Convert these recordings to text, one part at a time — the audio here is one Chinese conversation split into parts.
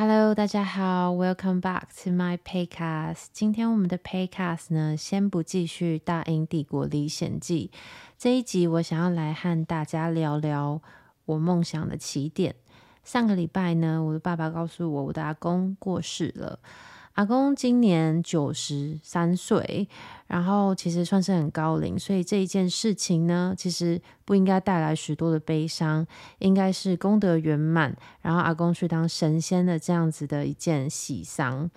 Hello，大家好，Welcome back to my Paycast。今天我们的 Paycast 呢，先不继续《大英帝国历险记》这一集，我想要来和大家聊聊我梦想的起点。上个礼拜呢，我的爸爸告诉我，我的阿公过世了。阿公今年九十三岁，然后其实算是很高龄，所以这一件事情呢，其实不应该带来许多的悲伤，应该是功德圆满，然后阿公去当神仙的这样子的一件喜丧。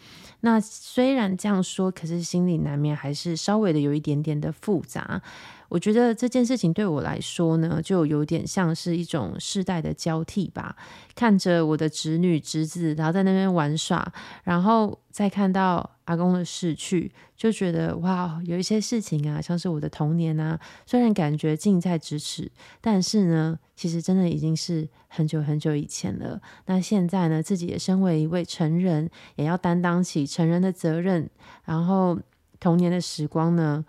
那虽然这样说，可是心里难免还是稍微的有一点点的复杂。我觉得这件事情对我来说呢，就有点像是一种世代的交替吧。看着我的侄女侄子，然后在那边玩耍，然后再看到阿公的逝去，就觉得哇，有一些事情啊，像是我的童年啊，虽然感觉近在咫尺，但是呢，其实真的已经是很久很久以前了。那现在呢，自己也身为一位成人，也要担当起成人的责任，然后童年的时光呢，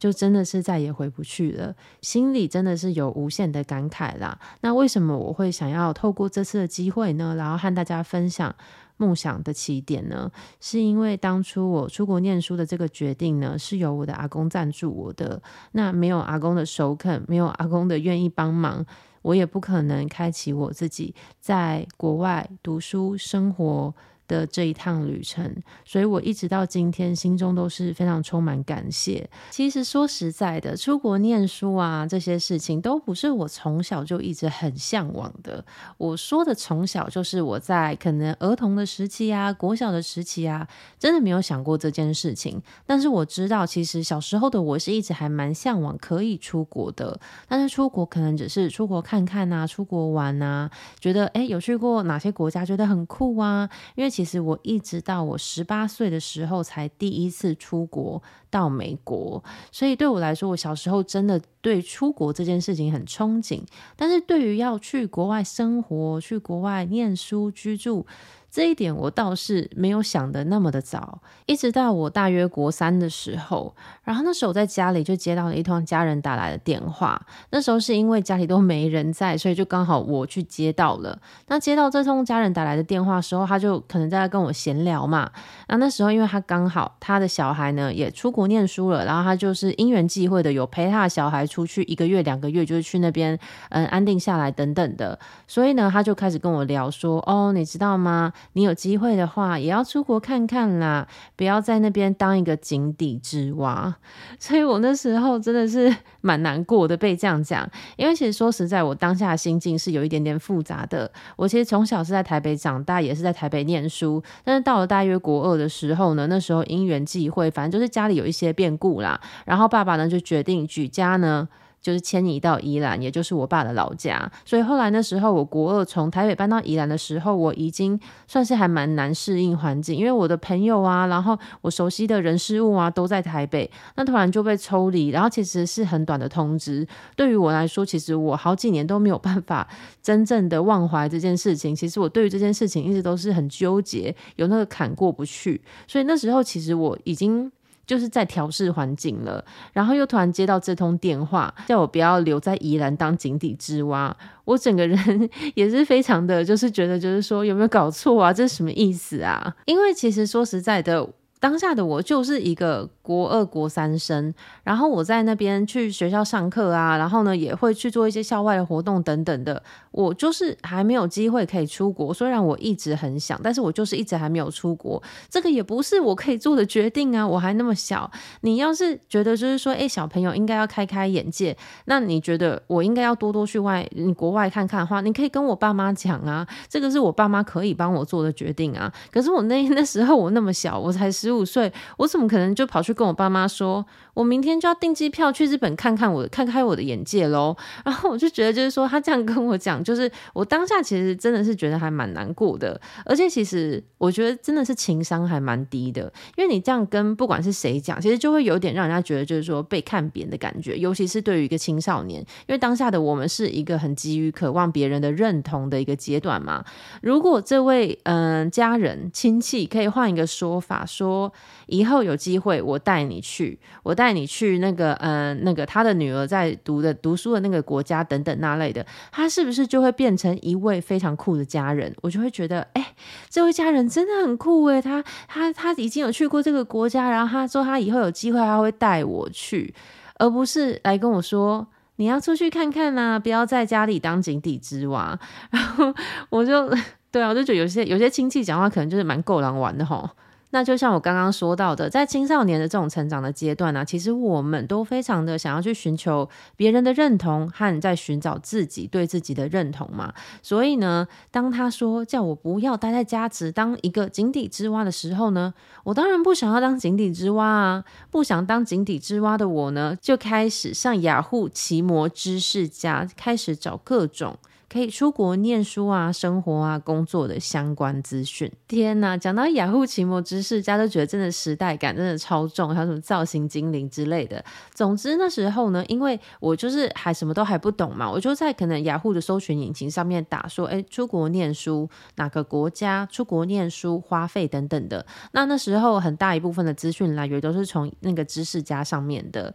就真的是再也回不去了，心里真的是有无限的感慨啦。那为什么我会想要透过这次的机会呢，然后和大家分享梦想的起点呢？是因为当初我出国念书的这个决定呢，是由我的阿公赞助我的。那没有阿公的首肯，没有阿公的愿意帮忙，我也不可能开启我自己在国外读书生活的这一趟旅程，所以我一直到今天心中都是非常充满感谢。其实说实在的，出国念书啊，这些事情都不是我从小就一直很向往的。我说的从小，就是我在可能儿童的时期啊，国小的时期啊，真的没有想过这件事情。但是我知道，其实小时候的我是一直还蛮向往可以出国的。但是出国可能只是出国看看啊，出国玩啊，觉得诶，有去过哪些国家，觉得很酷啊，因为。其实我一直到我十八岁的时候才第一次出国到美国，所以对我来说，我小时候真的对出国这件事情很憧憬。但是对于要去国外生活、去国外念书、居住，这一点我倒是没有想得那么的早，一直到我大约国三的时候，然后那时候我在家里就接到了一通家人打来的电话。那时候是因为家里都没人在，所以就刚好我去接到了。那接到这通家人打来的电话时候，他就可能在跟我闲聊嘛。那那时候因为他刚好他的小孩呢也出国念书了，然后他就是因缘际会的有陪他的小孩出去一个月两个月，就是去那边嗯安定下来等等的。所以呢，他就开始跟我聊说：“哦，你知道吗？”你有机会的话，也要出国看看啦，不要在那边当一个井底之蛙。所以我那时候真的是 蛮难过的，被这样讲。因为其实说实在，我当下心境是有一点点复杂的。我其实从小是在台北长大，也是在台北念书，但是到了大约国二的时候呢，那时候因缘际会，反正就是家里有一些变故啦，然后爸爸呢就决定举家呢。就是迁移到宜兰，也就是我爸的老家。所以后来那时候，我国二从台北搬到宜兰的时候，我已经算是还蛮难适应环境，因为我的朋友啊，然后我熟悉的人事物啊都在台北，那突然就被抽离，然后其实是很短的通知。对于我来说，其实我好几年都没有办法真正的忘怀这件事情。其实我对于这件事情一直都是很纠结，有那个坎过不去。所以那时候其实我已经。就是在调试环境了，然后又突然接到这通电话，叫我不要留在宜兰当井底之蛙。我整个人 也是非常的，就是觉得，就是说有没有搞错啊？这是什么意思啊？因为其实说实在的，当下的我就是一个。国二、国三生，然后我在那边去学校上课啊，然后呢也会去做一些校外的活动等等的。我就是还没有机会可以出国，虽然我一直很想，但是我就是一直还没有出国。这个也不是我可以做的决定啊，我还那么小。你要是觉得就是说，哎，小朋友应该要开开眼界，那你觉得我应该要多多去外你国外看看的话，你可以跟我爸妈讲啊，这个是我爸妈可以帮我做的决定啊。可是我那 那时候我那么小，我才十五岁，我怎么可能就跑去跟我爸妈说，我明天就要订机票去日本看看我，看开我的眼界喽。然后我就觉得，就是说他这样跟我讲，就是 我当下其实真的是觉得还蛮难过的。而且其实我觉得真的是情商还蛮低的，因为你这样跟不管是谁讲，其实就会有点让人家觉得就是说被看扁的感觉。尤其是对于一个青少年，因为当下的我们是一个很急于渴望别人的认同的一个阶段嘛。如果这位嗯、家人亲戚可以换一个说法，说以后有机会我带你去，我带带你去那个嗯、呃、那个他的女儿在读的读书的那个国家等等那类的，他是不是就会变成一位非常酷的家人？我就会觉得，哎，这位家人真的很酷诶，他他他已经有去过这个国家，然后他说他以后有机会他会带我去，而不是来跟我说。你要出去看看呐、啊，不要在家里当井底之蛙。然后我就 对啊，我就觉得有些有些亲戚讲话可能就是蛮够狼玩的吼。那就像我刚刚说到的，在青少年的这种成长的阶段呢、其实我们都非常的想要去寻求别人的认同和在寻找自己对自己的认同嘛。所以呢，当他说叫我不要待在家只当一个井底之蛙的时候呢，我当然不想要当井底之蛙啊。不想当井底之蛙的我呢，就开始上雅虎奇摩知识家，开始找各种。可以出国念书啊、生活啊、工作的相关资讯。天哪，讲到雅虎奇摩知识家，都觉得真的时代感真的超重，还有什么造型精灵之类的。总之那时候呢，因为我就是还什么都还不懂嘛，我就在可能雅虎的搜寻引擎上面打说，哎，出国念书，哪个国家出国念书，花费等等的。那那时候很大一部分的资讯来源都是从那个知识家上面的。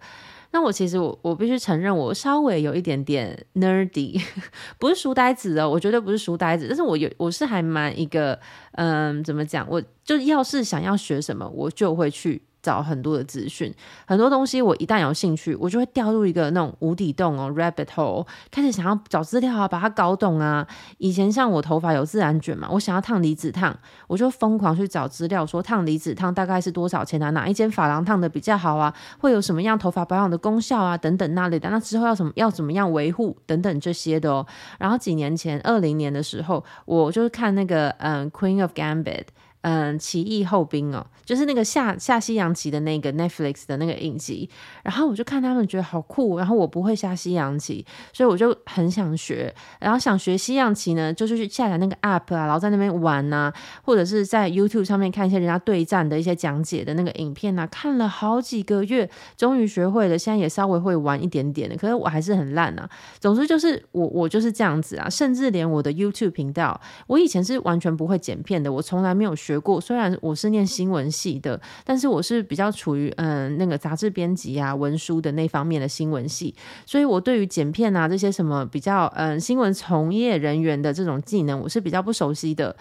那我其实我我必须承认，我稍微有一点点 nerdy，不是书呆子哦，我绝对不是书呆子，但是我有我是还蛮一个，嗯，怎么讲？我就要是想要学什么，我就会去。找很多的资讯，很多东西我一旦有兴趣，我就会掉入一个那种无底洞哦，rabbit hole，开始想要找资料啊，把它搞懂啊。以前像我头发有自然卷嘛，我想要烫离子烫，我就疯狂去找资料，说烫离子烫大概是多少钱啊？哪一间发廊烫的比较好啊？会有什么样头发保养的功效啊？等等那类的。那之后要什么要怎么样维护等等这些的哦。然后几年前，二零年的时候，我就是看那个嗯，《Queen of Gambit》。嗯，奇异后兵哦，就是那个下下西洋棋的那个 Netflix 的那个影集，然后我就看他们觉得好酷，然后我不会下西洋棋，所以我就很想学，然后想学西洋棋呢，就是去下载那个 App 啊，然后在那边玩呐、啊，或者是在 YouTube 上面看一些人家对战的一些讲解的那个影片啊，看了好几个月，终于学会了，现在也稍微会玩一点点的，可是我还是很烂啊。总之就是我我就是这样子啊，甚至连我的 YouTube 频道，我以前是完全不会剪片的，我从来没有学。学过虽然我是念新闻系的，但是我是比较处于嗯那个杂志编辑啊、文书的那方面的新闻系，所以我对于剪片啊这些什么比较嗯新闻从业人员的这种技能，我是比较不熟悉的。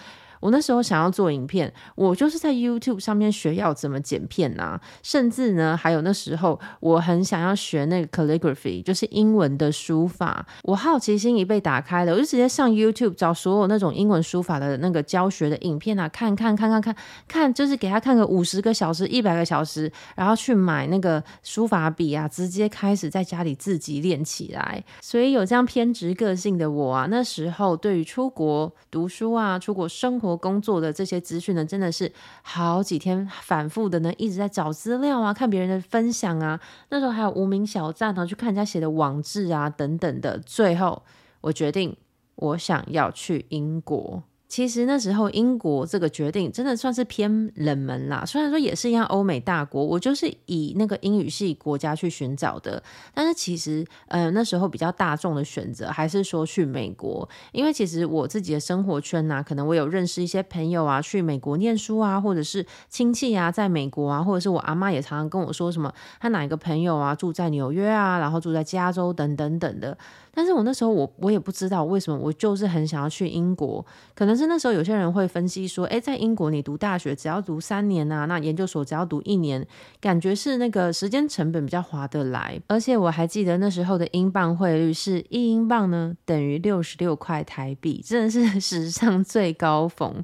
我那时候想要做影片，我就是在 YouTube 上面学要怎么剪片啊，甚至呢，还有那时候我很想要学那个 calligraphy，就是英文的书法。我好奇心一被打开了，我就直接上 YouTube 找所有那种英文书法的那个教学的影片啊，看看看看看看，就是给他看个五十个小时、一百个小时，然后去买那个书法笔啊，直接开始在家里自己练起来。所以有这样偏执个性的我啊，那时候对于出国读书啊、出国生活。工作的这些资讯呢，真的是好几天反复的呢，一直在找资料啊，看别人的分享啊。那时候还有无名小站啊，去看人家写的网志啊，等等的。最后，我决定，我想要去英国。其实那时候英国这个决定真的算是偏冷门啦，虽然说也是一样欧美大国，我就是以那个英语系国家去寻找的，但是其实呃那时候比较大众的选择还是说去美国，因为其实我自己的生活圈呐、可能我有认识一些朋友啊去美国念书啊，或者是亲戚啊在美国啊，或者是我阿妈也常常跟我说什么，他哪一个朋友啊住在纽约啊，然后住在加州等等等的。但是我那时候我我也不知道为什么，我就是很想要去英国。可能是那时候有些人会分析说，诶，在英国你读大学只要读三年啊，那研究所只要读一年，感觉是那个时间成本比较划得来。而且我还记得那时候的英镑汇率是一英镑呢等于六十六块台币，真的是 史上最高峰。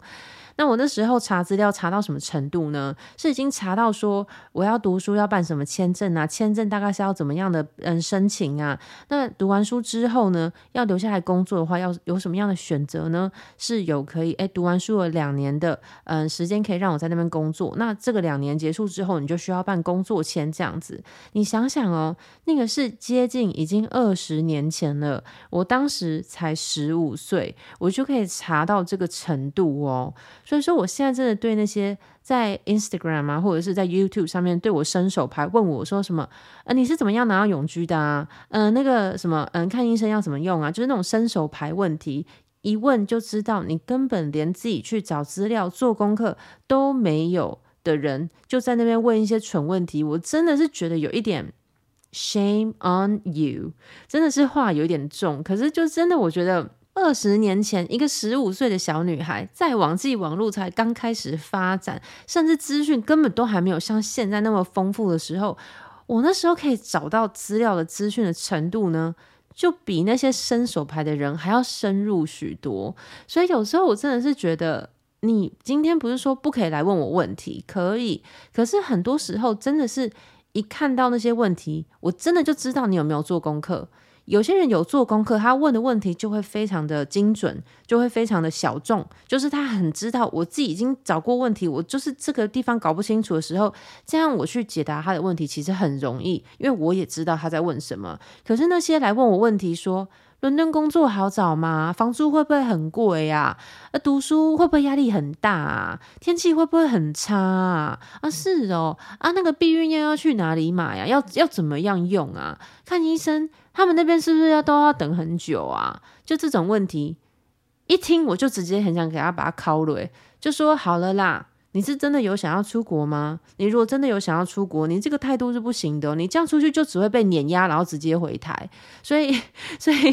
那我那时候查资料查到什么程度呢？是已经查到说我要读书要办什么签证啊？签证大概是要怎么样的嗯申请啊？那读完书之后呢，要留下来工作的话，要有什么样的选择呢？是有可以诶，读完书了两年的嗯时间可以让我在那边工作。那这个两年结束之后，你就需要办工作签这样子。你想想哦，那个是接近已经二十年前了，我当时才十五岁，我就可以查到这个程度哦。所以说，我现在真的对那些在 Instagram 啊，或者是在 YouTube 上面对我伸手牌问我说什么，呃，你是怎么样拿到永居的啊？嗯、那个什么，嗯、看医生要怎么用啊？就是那种伸手牌问题，一问就知道你根本连自己去找资料、做功课都没有的人就在那边问一些蠢问题，我真的是觉得有一点 shame on you，真的是话有点重。可是就真的，我觉得二十年前一个十五岁的小女孩，在网际网络才刚开始发展，甚至资讯根本都还没有像现在那么丰富的时候，我那时候可以找到资料的资讯的程度呢，就比那些伸手牌的人还要深入许多。所以有时候我真的是觉得。你今天不是说不可以来问我问题，可以，可是很多时候真的是一看到那些问题，我真的就知道你有没有做功课。有些人有做功课，他问的问题就会非常的精准，就会非常的小众，就是他很知道我自己已经找过问题，我就是这个地方搞不清楚的时候，这样我去解答他的问题其实很容易，因为我也知道他在问什么。可是那些来问我问题说，伦敦工作好找吗？房租会不会很贵呀？啊，读书会不会压力很大啊？天气会不会很差啊？啊，是哦，啊，那个避孕药要去哪里买呀？要要怎么样用啊？看医生，他们那边是不是要都要等很久啊？就这种问题，一听我就直接很想给他把他敲了，就说好了啦。你是真的有想要出国吗？你如果真的有想要出国，你这个态度是不行的。你这样出去就只会被碾压，然后直接回台。所以，所以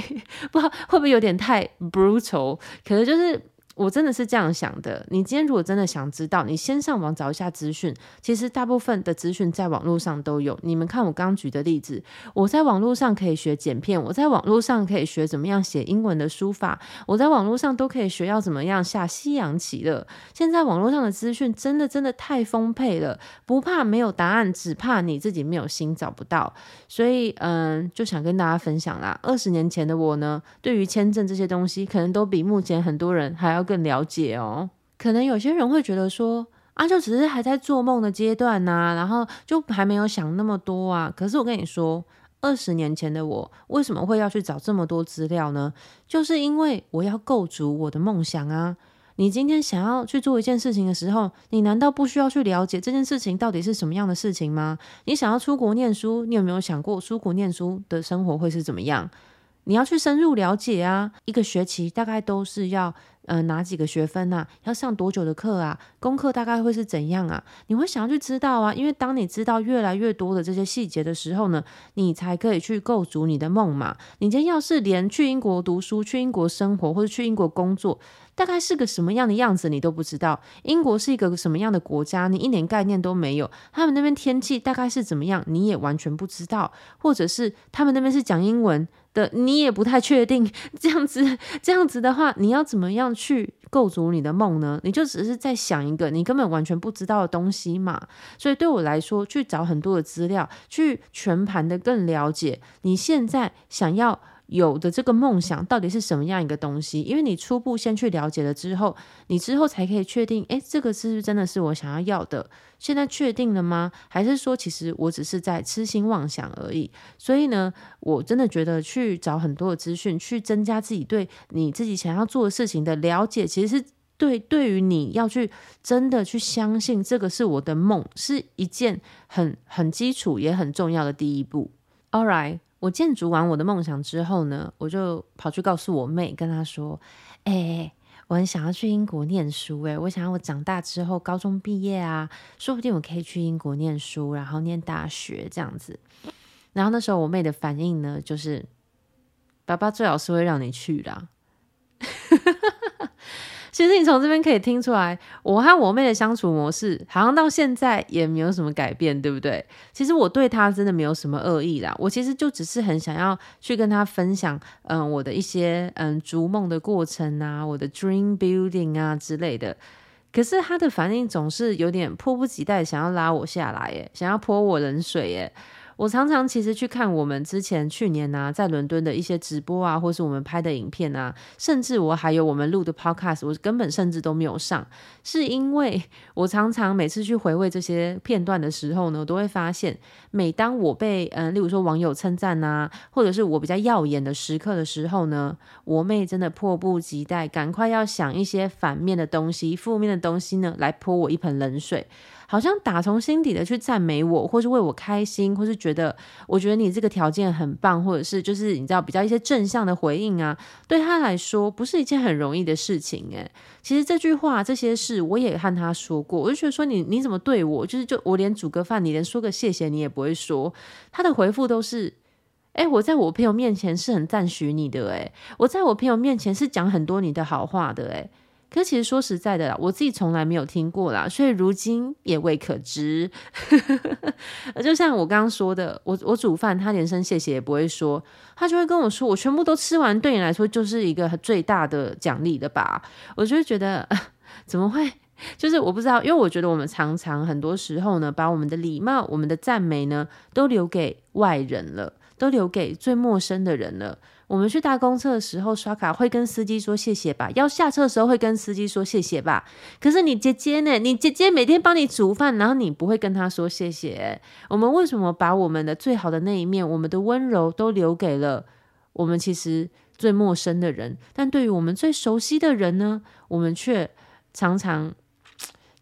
不知道会不会有点太 brutal？可能就是。我真的是这样想的。你今天如果真的想知道，你先上网找一下资讯。其实大部分的资讯在网络上都有。你们看我刚举的例子，我在网络上可以学剪片，我在网络上可以学怎么样写英文的书法，我在网络上都可以学要怎么样下西洋棋了。现在网络上的资讯真的真的太丰沛了，不怕没有答案，只怕你自己没有心找不到。所以，嗯，就想跟大家分享啦。二十年前的我呢，对于签证这些东西，可能都比目前很多人还要。更了解哦，可能有些人会觉得说啊，就只是还在做梦的阶段呐、啊，然后就还没有想那么多啊。可是我跟你说，二十年前的我为什么会要去找这么多资料呢？就是因为我要构筑我的梦想啊。你今天想要去做一件事情的时候，你难道不需要去了解这件事情到底是什么样的事情吗？你想要出国念书，你有没有想过出国念书的生活会是怎么样？你要去深入了解啊，一个学期大概都是要。呃，哪几个学分啊？要上多久的课啊？功课大概会是怎样啊？你会想要去知道啊，因为当你知道越来越多的这些细节的时候呢，你才可以去构筑你的梦嘛。你今天要是连去英国读书、去英国生活或者去英国工作，大概是个什么样的样子，你都不知道。英国是一个什么样的国家，你一点概念都没有。他们那边天气大概是怎么样，你也完全不知道。或者是他们那边是讲英文的，你也不太确定。这样子，这样子的话，你要怎么样去构筑你的梦呢？你就只是在想一个你根本完全不知道的东西嘛。所以对我来说，去找很多的资料，去全盘的更了解你现在想要有的这个梦想到底是什么样一个东西？因为你初步先去了解了之后，你之后才可以确定，诶，这个是不是真的是我想要要的？现在确定了吗？还是说其实我只是在痴心妄想而已？所以呢，我真的觉得去找很多的资讯，去增加自己对你自己想要做的事情的了解，其实是对对于你要去真的去相信这个是我的梦，是一件很很基础也很重要的第一步。All right。我建筑完我的梦想之后呢，我就跑去告诉我妹，跟她说：“哎、我很想要去英国念书，诶，我想要我长大之后高中毕业啊，说不定我可以去英国念书，然后念大学这样子。”然后那时候我妹的反应呢，就是：“爸爸最好是会让你去啦。” 其实你从这边可以听出来，我和我妹的相处模式好像到现在也没有什么改变，对不对？其实我对她真的没有什么恶意啦，我其实就只是很想要去跟她分享，嗯，我的一些嗯逐梦的过程啊，我的 dream building 啊之类的。可是她的反应总是有点迫不及待，想要拉我下来，耶，想要泼我冷水，耶。我常常其实去看我们之前去年啊，在伦敦的一些直播啊，或是我们拍的影片啊，甚至我还有我们录的 podcast，我根本甚至都没有上，是因为我常常每次去回味这些片段的时候呢，我都会发现，每当我被嗯，例如说网友称赞啊，或者是我比较耀眼的时刻的时候呢，我妹真的迫不及待，赶快要想一些反面的东西、负面的东西呢，来泼我一盆冷水，好像打从心底的去赞美我，或是为我开心，或是觉觉得，我觉得你这个条件很棒，或者是就是你知道比较一些正向的回应啊，对他来说不是一件很容易的事情诶，其实这句话这些事我也和他说过，我就觉得说你你怎么对我，就是就我连煮个饭，你连说个谢谢你也不会说，他的回复都是。哎，我在我朋友面前是很赞许你的，哎，我在我朋友面前是讲很多你的好话的，哎，可其实说实在的啦，我自己从来没有听过啦，所以如今也未可知。就像我刚刚说的，我我煮饭，他连声谢谢也不会说，他就会跟我说，我全部都吃完，对你来说就是一个最大的奖励了吧？我就会觉得，怎么会？就是我不知道，因为我觉得我们常常很多时候呢，把我们的礼貌、我们的赞美呢，都留给外人了。都留给最陌生的人了。我们去搭公车的时候刷卡，会跟司机说谢谢吧；要下车的时候会跟司机说谢谢吧。可是你姐姐呢？你姐姐每天帮你煮饭，然后你不会跟她说谢谢。我们为什么把我们的最好的那一面，我们的温柔，都留给了我们其实最陌生的人？但对于我们最熟悉的人呢，我们却常常。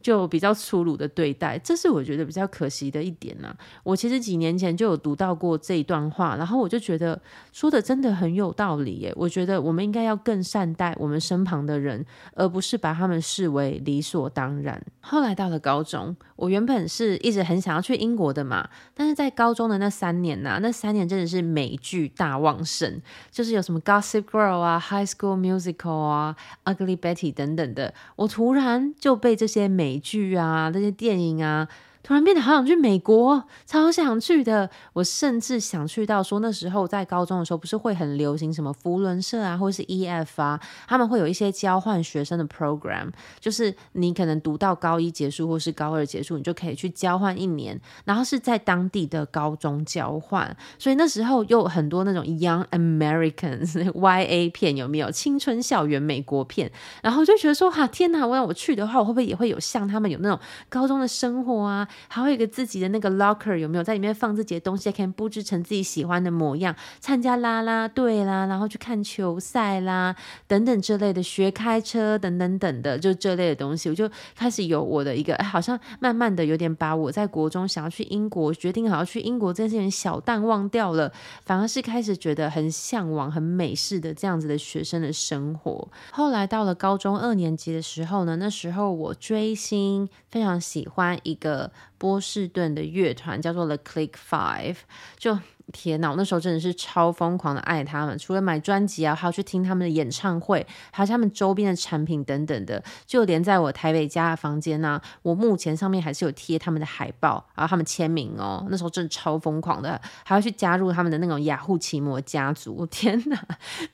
就比较粗鲁的对待，这是我觉得比较可惜的一点呐、我其实几年前就有读到过这一段话，然后我就觉得说的真的很有道理耶。我觉得我们应该要更善待我们身旁的人，而不是把他们视为理所当然。后来到了高中，我原本是一直很想要去英国的嘛，但是在高中的那三年呐、那三年真的是美剧大旺盛，就是有什么 Gossip Girl 啊、High School Musical 啊、Ugly Betty 等等的，我突然就被这些美美剧啊，那些电影啊。突然变得好想去美国，超想去的。我甚至想去到说那时候在高中的时候，不是会很流行什么福伦社啊，或是 EF 啊，他们会有一些交换学生的 program，就是你可能读到高一结束或是高二结束，你就可以去交换一年，然后是在当地的高中交换。所以那时候有很多那种 Young Americans YA 片，有没有青春校园美国片？然后就觉得说哈，天哪！我要我去的话，我会不会也会有像他们有那种高中的生活啊？还会有一个自己的那个 locker，有没有在里面放自己的东西，可以布置成自己喜欢的模样，参加啦啦队啦，然后去看球赛啦，等等之类的，学开车等等等的，就这类的东西，我就开始有我的一个，哎，好像慢慢的有点把我在国中想要去英国，决定好要去英国这件事情小淡忘掉了，反而是开始觉得很向往、很美式的这样子的学生的生活。后来到了高中二年级的时候呢，那时候我追星，非常喜欢一个。波士顿的乐团叫做 The Click Five，就。天呐，我那时候真的是超疯狂的爱他们，除了买专辑啊，还要去听他们的演唱会，还有他们周边的产品等等的，就连在我台北家的房间呢、我目前上面还是有贴他们的海报，然后他们签名哦，那时候真的超疯狂的，还要去加入他们的那种雅虎奇摩家族。天呐，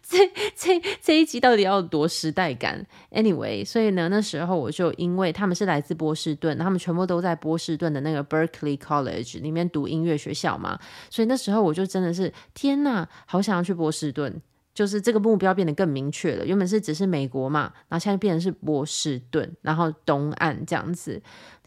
这这这一集到底要有多时代感？Anyway，所以呢，那时候我就因为他们是来自波士顿，他们全部都在波士顿的那个 Berkeley College 里面读音乐学校嘛，所以那时候。我就真的是天呐，好想要去波士顿，就是这个目标变得更明确了。原本是只是美国嘛，然后现在变成是波士顿，然后东岸这样子。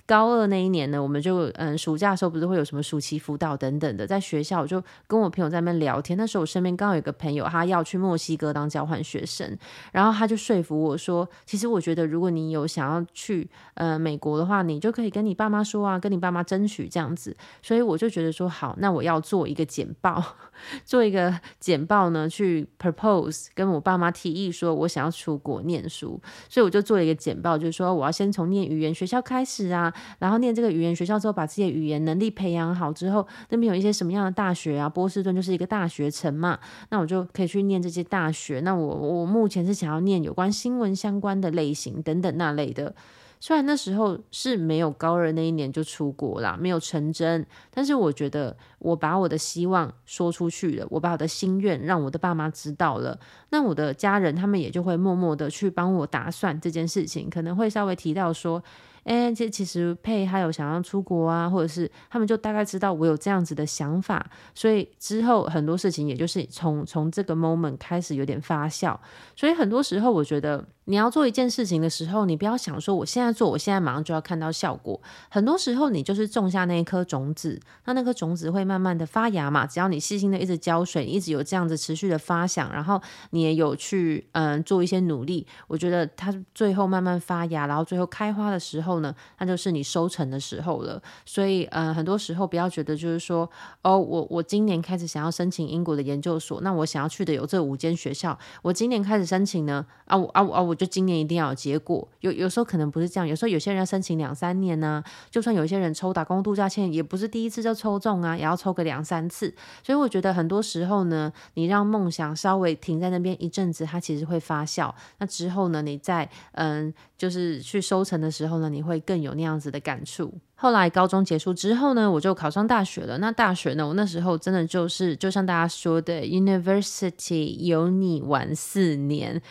高二那一年呢，我们就嗯，暑假的时候不是会有什么暑期辅导等等的，在学校我就跟我朋友在那边聊天。那时候我身边刚好有个朋友，他要去墨西哥当交换学生，然后他就说服我说，其实我觉得如果你有想要去呃美国的话，你就可以跟你爸妈说啊，跟你爸妈争取这样子。所以我就觉得说好，那我要做一个简报，做一个简报呢，去 propose 跟我爸妈提议说我想要出国念书。所以我就做了一个简报，就是说我要先从念语言学校开始啊。然后念这个语言学校之后，把自己的语言能力培养好之后，那边有一些什么样的大学啊？波士顿就是一个大学城嘛，那我就可以去念这些大学。那我我目前是想要念有关新闻相关的类型等等那类的。虽然那时候是没有高二那一年就出国啦，没有成真，但是我觉得我把我的希望说出去了，我把我的心愿让我的爸妈知道了，那我的家人他们也就会默默的去帮我打算这件事情，可能会稍微提到说。哎，这其实佩还有想要出国啊，或者是他们就大概知道我有这样子的想法，所以之后很多事情也就是从从这个 moment 开始有点发酵，所以很多时候我觉得你要做一件事情的时候，你不要想说我现在做，我现在马上就要看到效果。很多时候，你就是种下那一颗种子，那那颗种子会慢慢的发芽嘛。只要你细心的一直浇水，一直有这样子持续的发想，然后你也有去嗯做一些努力，我觉得它最后慢慢发芽，然后最后开花的时候呢，那就是你收成的时候了。所以嗯，很多时候不要觉得就是说哦，我我今年开始想要申请英国的研究所，那我想要去的有这五间学校，我今年开始申请呢，啊我啊我啊我。我就今年一定要有结果，有有时候可能不是这样，有时候有些人要申请两三年呢、就算有些人抽打工度假签，也不是第一次就抽中啊，也要抽个两三次。所以我觉得很多时候呢，你让梦想稍微停在那边一阵子，它其实会发酵。那之后呢，你在嗯，就是去收成的时候呢，你会更有那样子的感触。后来高中结束之后呢，我就考上大学了。那大学呢，我那时候真的就是就像大家说的，University 有你玩四年。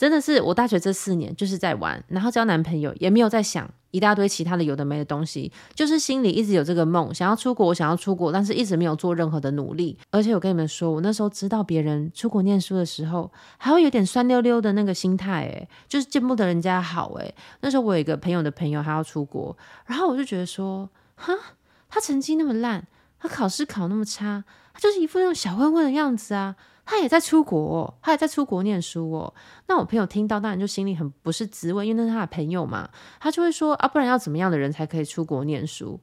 真的是我大学这四年就是在玩，然后交男朋友，也没有在想一大堆其他的有的没的东西，就是心里一直有这个梦，想要出国，想要出国，但是一直没有做任何的努力。而且我跟你们说，我那时候知道别人出国念书的时候，还会有点酸溜溜的那个心态，诶，就是见不得人家好，诶。那时候我有一个朋友的朋友还要出国，然后我就觉得说，哈，他成绩那么烂，他考试考那么差，他就是一副那种小混混的样子啊。他也在出国哦，他也在出国念书哦。那我朋友听到，当然就心里很不是滋味，因为那是他的朋友嘛。他就会说啊，不然要怎么样的人才可以出国念书？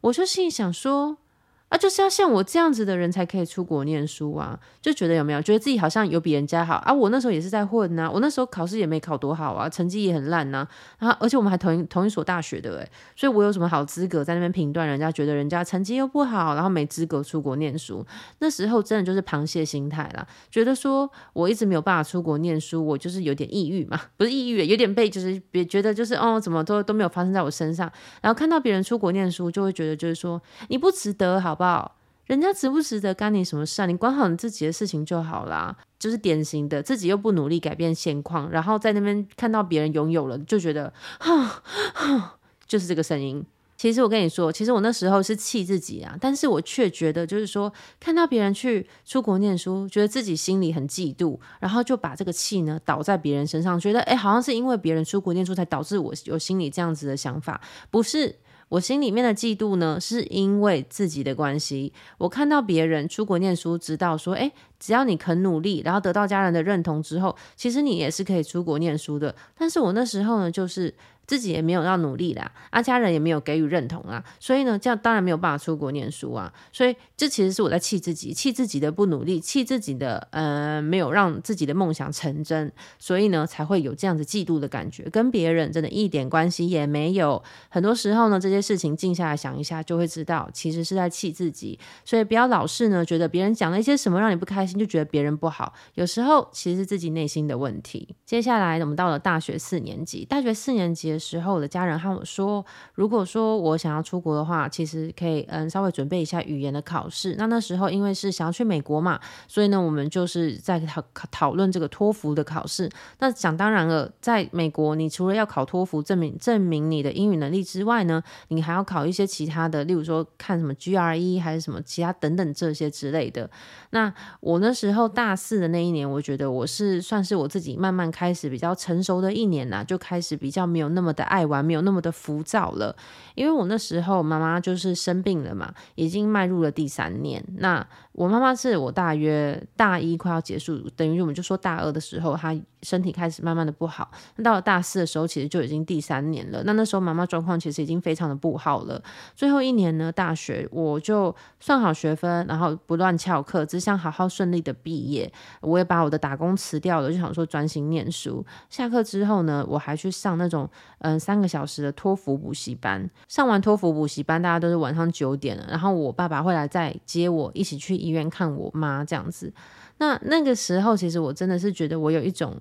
我就心里想说。啊，就是要像我这样子的人才可以出国念书啊，就觉得有没有觉得自己好像有比人家好啊？我那时候也是在混呐、我那时候考试也没考多好啊，成绩也很烂呐、啊。然后而且我们还同一同一所大学的诶，所以我有什么好资格在那边评断人家？觉得人家成绩又不好，然后没资格出国念书。那时候真的就是螃蟹心态啦，觉得说我一直没有办法出国念书，我就是有点抑郁嘛，不是抑郁，有点被就是别觉得就是哦，怎么都都没有发生在我身上。然后看到别人出国念书，就会觉得就是说你不值得，好。好不好？人家值不值得干你什么事啊？你管好你自己的事情就好啦。就是典型的自己又不努力改变现况，然后在那边看到别人拥有了，就觉得哈，就是这个声音。其实我跟你说，其实我那时候是气自己啊，但是我却觉得就是说，看到别人去出国念书，觉得自己心里很嫉妒，然后就把这个气呢倒在别人身上，觉得哎，好像是因为别人出国念书才导致我有心里这样子的想法，不是。我心里面的嫉妒呢，是因为自己的关系。我看到别人出国念书，知道说，诶，只要你肯努力，然后得到家人的认同之后，其实你也是可以出国念书的。但是我那时候呢，就是。自己也没有要努力啦，啊，家人也没有给予认同啊，所以呢，这样当然没有办法出国念书啊，所以这其实是我在气自己，气自己的不努力，气自己的呃没有让自己的梦想成真，所以呢才会有这样子嫉妒的感觉，跟别人真的一点关系也没有。很多时候呢，这些事情静下来想一下，就会知道其实是在气自己，所以不要老是呢觉得别人讲了一些什么让你不开心，就觉得别人不好，有时候其实是自己内心的问题。接下来我们到了大学四年级，大学四年级。时候，我的家人和我说，如果说我想要出国的话，其实可以嗯稍微准备一下语言的考试。那那时候因为是想要去美国嘛，所以呢，我们就是在讨讨论这个托福的考试。那想当然了，在美国，你除了要考托福证明证明你的英语能力之外呢，你还要考一些其他的，例如说看什么 GRE 还是什么其他等等这些之类的。那我那时候大四的那一年，我觉得我是算是我自己慢慢开始比较成熟的一年啦，就开始比较没有那么。那么的爱玩，没有那么的浮躁了，因为我那时候妈妈就是生病了嘛，已经迈入了第三年。那我妈妈是我大约大一快要结束，等于我们就说大二的时候，她身体开始慢慢的不好。那到了大四的时候，其实就已经第三年了。那那时候妈妈状况其实已经非常的不好了。最后一年呢，大学我就算好学分，然后不乱翘课，只想好好顺利的毕业。我也把我的打工辞掉了，就想说专心念书。下课之后呢，我还去上那种嗯三个小时的托福补习班。上完托福补习班，大家都是晚上九点了，然后我爸爸会来再接我一起去医院看我妈这样子，那那个时候其实我真的是觉得我有一种。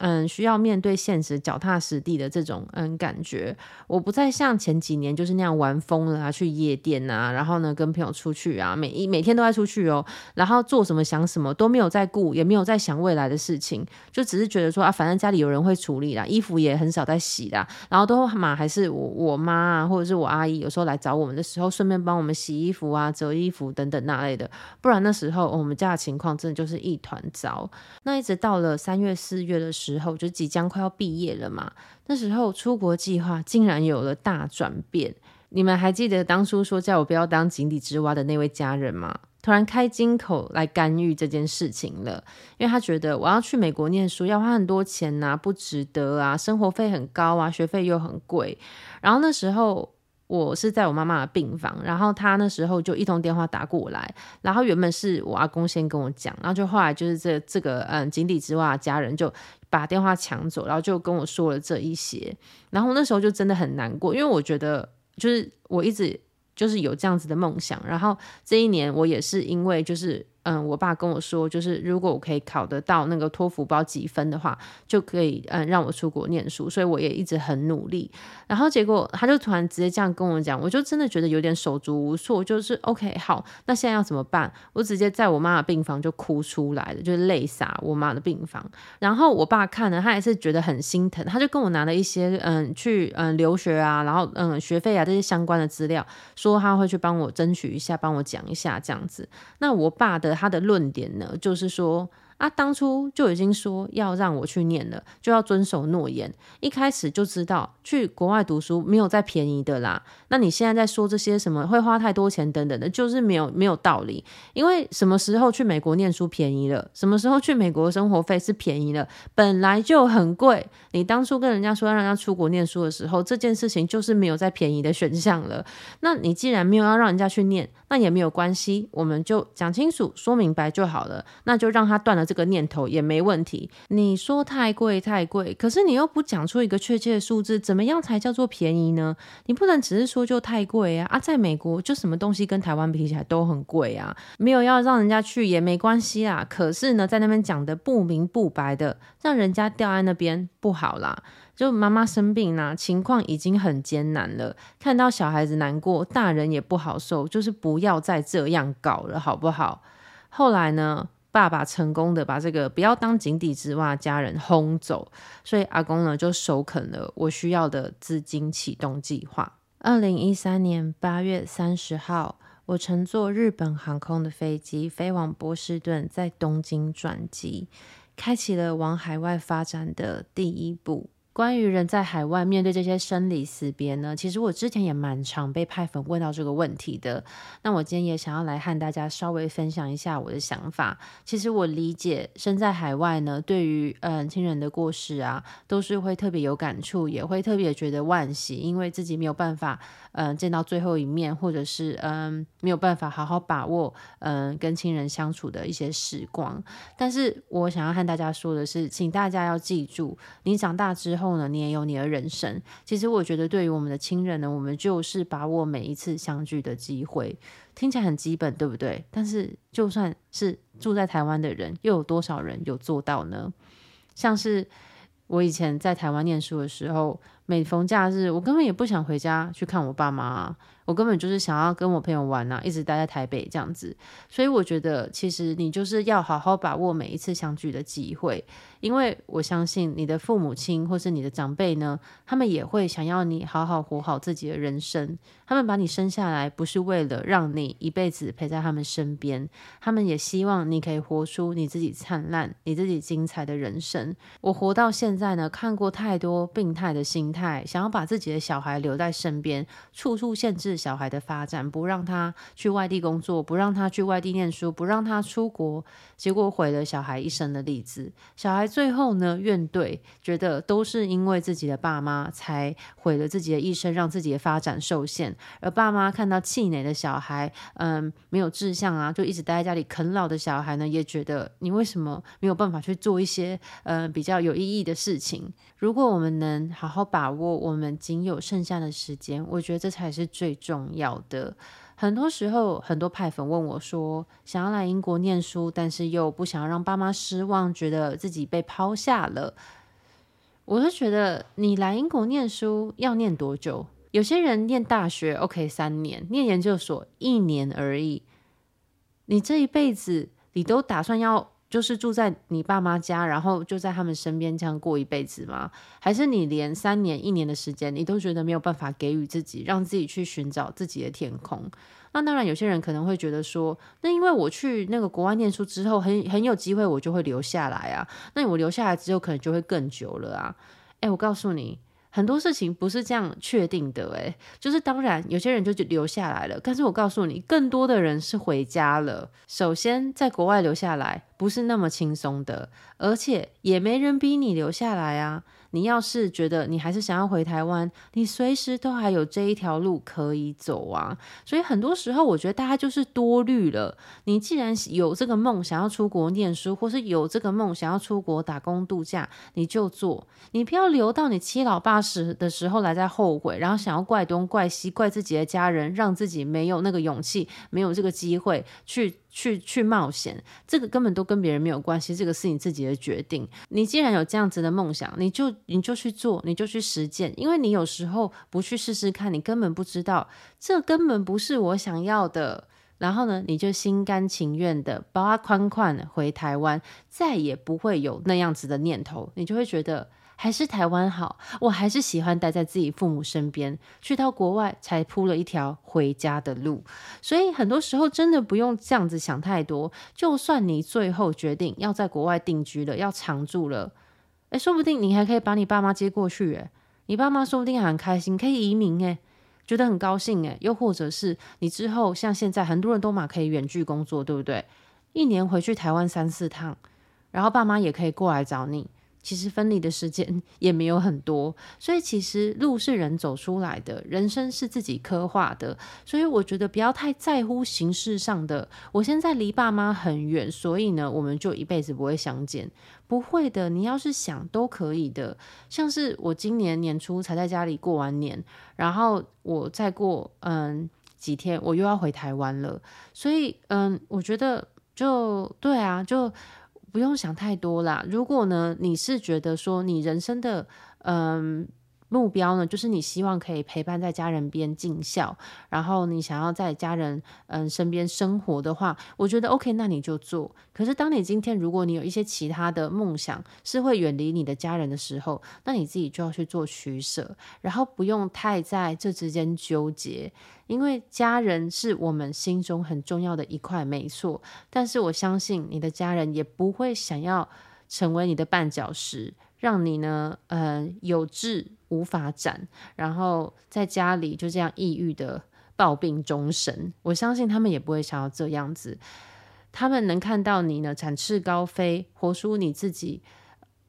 嗯，需要面对现实、脚踏实地的这种嗯感觉，我不再像前几年就是那样玩疯了啊，去夜店啊，然后呢跟朋友出去啊，每一每天都在出去哦，然后做什么想什么都没有在顾，也没有在想未来的事情，就只是觉得说啊，反正家里有人会处理啦，衣服也很少在洗啦，然后都嘛还是我我妈啊或者是我阿姨有时候来找我们的时候，顺便帮我们洗衣服啊、折衣服等等那类的，不然那时候我们家的情况真的就是一团糟。那一直到了三月四月的时时候就即将快要毕业了嘛，那时候出国计划竟然有了大转变。你们还记得当初说叫我不要当井底之蛙的那位家人吗？突然开金口来干预这件事情了，因为他觉得我要去美国念书要花很多钱呐、啊，不值得啊，生活费很高啊，学费又很贵。然后那时候我是在我妈妈的病房，然后他那时候就一通电话打过来，然后原本是我阿公先跟我讲，然后就后来就是这这个嗯井底之蛙的家人就把电话抢走，然后就跟我说了这一些，然后那时候就真的很难过，因为我觉得就是我一直。就是有这样子的梦想，然后这一年我也是因为就是。嗯，我爸跟我说，就是如果我可以考得到那个托福包几分的话，就可以嗯让我出国念书，所以我也一直很努力。然后结果他就突然直接这样跟我讲，我就真的觉得有点手足无措，就是 OK 好，那现在要怎么办？我直接在我妈的病房就哭出来了，就是泪洒我妈的病房。然后我爸看了，他也是觉得很心疼，他就跟我拿了一些嗯去嗯留学啊，然后嗯学费啊这些相关的资料，说他会去帮我争取一下，帮我讲一下这样子。那我爸的。他的论点呢，就是说。啊，当初就已经说要让我去念了，就要遵守诺言。一开始就知道去国外读书没有再便宜的啦。那你现在在说这些什么会花太多钱等等的，就是没有没有道理。因为什么时候去美国念书便宜了？什么时候去美国生活费是便宜了？本来就很贵。你当初跟人家说要让人家出国念书的时候，这件事情就是没有再便宜的选项了。那你既然没有要让人家去念，那也没有关系，我们就讲清楚、说明白就好了。那就让他断了。这个念头也没问题。你说太贵太贵，可是你又不讲出一个确切的数字，怎么样才叫做便宜呢？你不能只是说就太贵啊！啊，在美国就什么东西跟台湾比起来都很贵啊，没有要让人家去也没关系啦。可是呢，在那边讲的不明不白的，让人家掉在那边不好啦。就妈妈生病啦，情况已经很艰难了，看到小孩子难过，大人也不好受，就是不要再这样搞了，好不好？后来呢？爸爸成功的把这个不要当井底之蛙家人轰走，所以阿公呢就首肯了我需要的资金启动计划。二零一三年八月三十号，我乘坐日本航空的飞机飞往波士顿，在东京转机，开启了往海外发展的第一步。关于人在海外面对这些生离死别呢，其实我之前也蛮常被派粉问到这个问题的。那我今天也想要来和大家稍微分享一下我的想法。其实我理解身在海外呢，对于嗯亲人的过世啊，都是会特别有感触，也会特别觉得惋惜，因为自己没有办法嗯见到最后一面，或者是嗯没有办法好好把握嗯跟亲人相处的一些时光。但是我想要和大家说的是，请大家要记住，你长大之后。后呢，你也有你的人生。其实我觉得，对于我们的亲人呢，我们就是把握每一次相聚的机会。听起来很基本，对不对？但是，就算是住在台湾的人，又有多少人有做到呢？像是我以前在台湾念书的时候，每逢假日，我根本也不想回家去看我爸妈啊。我根本就是想要跟我朋友玩啊，一直待在台北这样子。所以我觉得，其实你就是要好好把握每一次相聚的机会，因为我相信你的父母亲或是你的长辈呢，他们也会想要你好好活好自己的人生。他们把你生下来不是为了让你一辈子陪在他们身边，他们也希望你可以活出你自己灿烂、你自己精彩的人生。我活到现在呢，看过太多病态的心态，想要把自己的小孩留在身边，处处限制。小孩的发展，不让他去外地工作，不让他去外地念书，不让他出国，结果毁了小孩一生的例子。小孩最后呢，怨怼，觉得都是因为自己的爸妈才毁了自己的一生，让自己的发展受限。而爸妈看到气馁的小孩，嗯，没有志向啊，就一直待在家里啃老的小孩呢，也觉得你为什么没有办法去做一些嗯比较有意义的事情？如果我们能好好把握我们仅有剩下的时间，我觉得这才是最重要的。很多时候，很多派粉问我说，想要来英国念书，但是又不想要让爸妈失望，觉得自己被抛下了。我就觉得，你来英国念书要念多久？有些人念大学，OK，三年；念研究所一年而已。你这一辈子，你都打算要就是住在你爸妈家，然后就在他们身边这样过一辈子吗？还是你连三年、一年的时间，你都觉得没有办法给予自己，让自己去寻找自己的天空？那当然，有些人可能会觉得说，那因为我去那个国外念书之后，很很有机会，我就会留下来啊。那我留下来之后，可能就会更久了啊。诶，我告诉你。很多事情不是这样确定的，诶，就是当然有些人就留下来了，但是我告诉你，更多的人是回家了。首先，在国外留下来不是那么轻松的，而且也没人逼你留下来啊。你要是觉得你还是想要回台湾，你随时都还有这一条路可以走啊。所以很多时候，我觉得大家就是多虑了。你既然有这个梦想要出国念书，或是有这个梦想要出国打工度假，你就做。你不要留到你七老八十的时候来再后悔，然后想要怪东怪西，怪自己的家人，让自己没有那个勇气，没有这个机会去。去去冒险，这个根本都跟别人没有关系，这个是你自己的决定。你既然有这样子的梦想，你就你就去做，你就去实践。因为你有时候不去试试看，你根本不知道，这根本不是我想要的。然后呢，你就心甘情愿的包阿宽宽回台湾，再也不会有那样子的念头，你就会觉得。还是台湾好，我还是喜欢待在自己父母身边。去到国外才铺了一条回家的路，所以很多时候真的不用这样子想太多。就算你最后决定要在国外定居了，要常住了，诶，说不定你还可以把你爸妈接过去，诶，你爸妈说不定还很开心，可以移民，诶，觉得很高兴，诶，又或者是你之后像现在很多人都嘛可以远距工作，对不对？一年回去台湾三四趟，然后爸妈也可以过来找你。其实分离的时间 也没有很多，所以其实路是人走出来的，人生是自己刻画的。所以我觉得不要太在乎形式上的。我现在离爸妈很远，所以呢，我们就一辈子不会相见。不会的，你要是想都可以的。像是我今年年初才在家里过完年，然后我再过嗯几天，我又要回台湾了。所以嗯，我觉得就对啊，就。不用想太多啦。如果呢，你是觉得说你人生的嗯目标呢，就是你希望可以陪伴在家人边尽孝，然后你想要在家人嗯身边生活的话，我觉得 OK，那你就做。可是当你今天如果你有一些其他的梦想是会远离你的家人的时候，那你自己就要去做取舍，然后不用太在这之间纠结。因为家人是我们心中很重要的一块，没错。但是我相信你的家人也不会想要成为你的绊脚石，让你呢，呃，有志无法展，然后在家里就这样抑郁的抱病终生。我相信他们也不会想要这样子。他们能看到你呢，展翅高飞，活出你自己。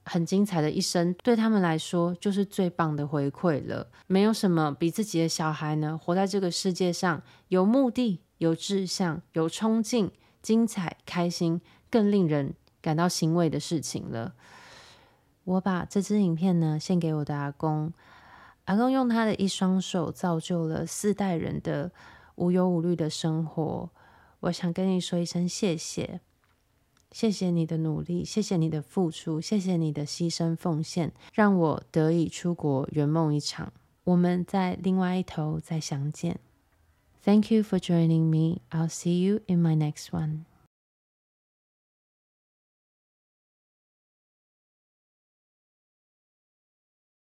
很精彩的一生，对他们来说就是最棒的回馈了。没有什么比自己的小孩呢，活在这个世界上有目的、有志向、有冲劲、精彩、开心，更令人感到欣慰的事情了。我把这支影片呢献给我的阿公，阿公用他的一双手造就了四代人的无忧无虑的生活。我想跟你说一声谢谢。谢谢你的努力，谢谢你的付出，谢谢你的牺牲奉献，让我得以出国圆梦一场。我们在另外一头再相见。Thank you for joining me. I'll see you in my next one.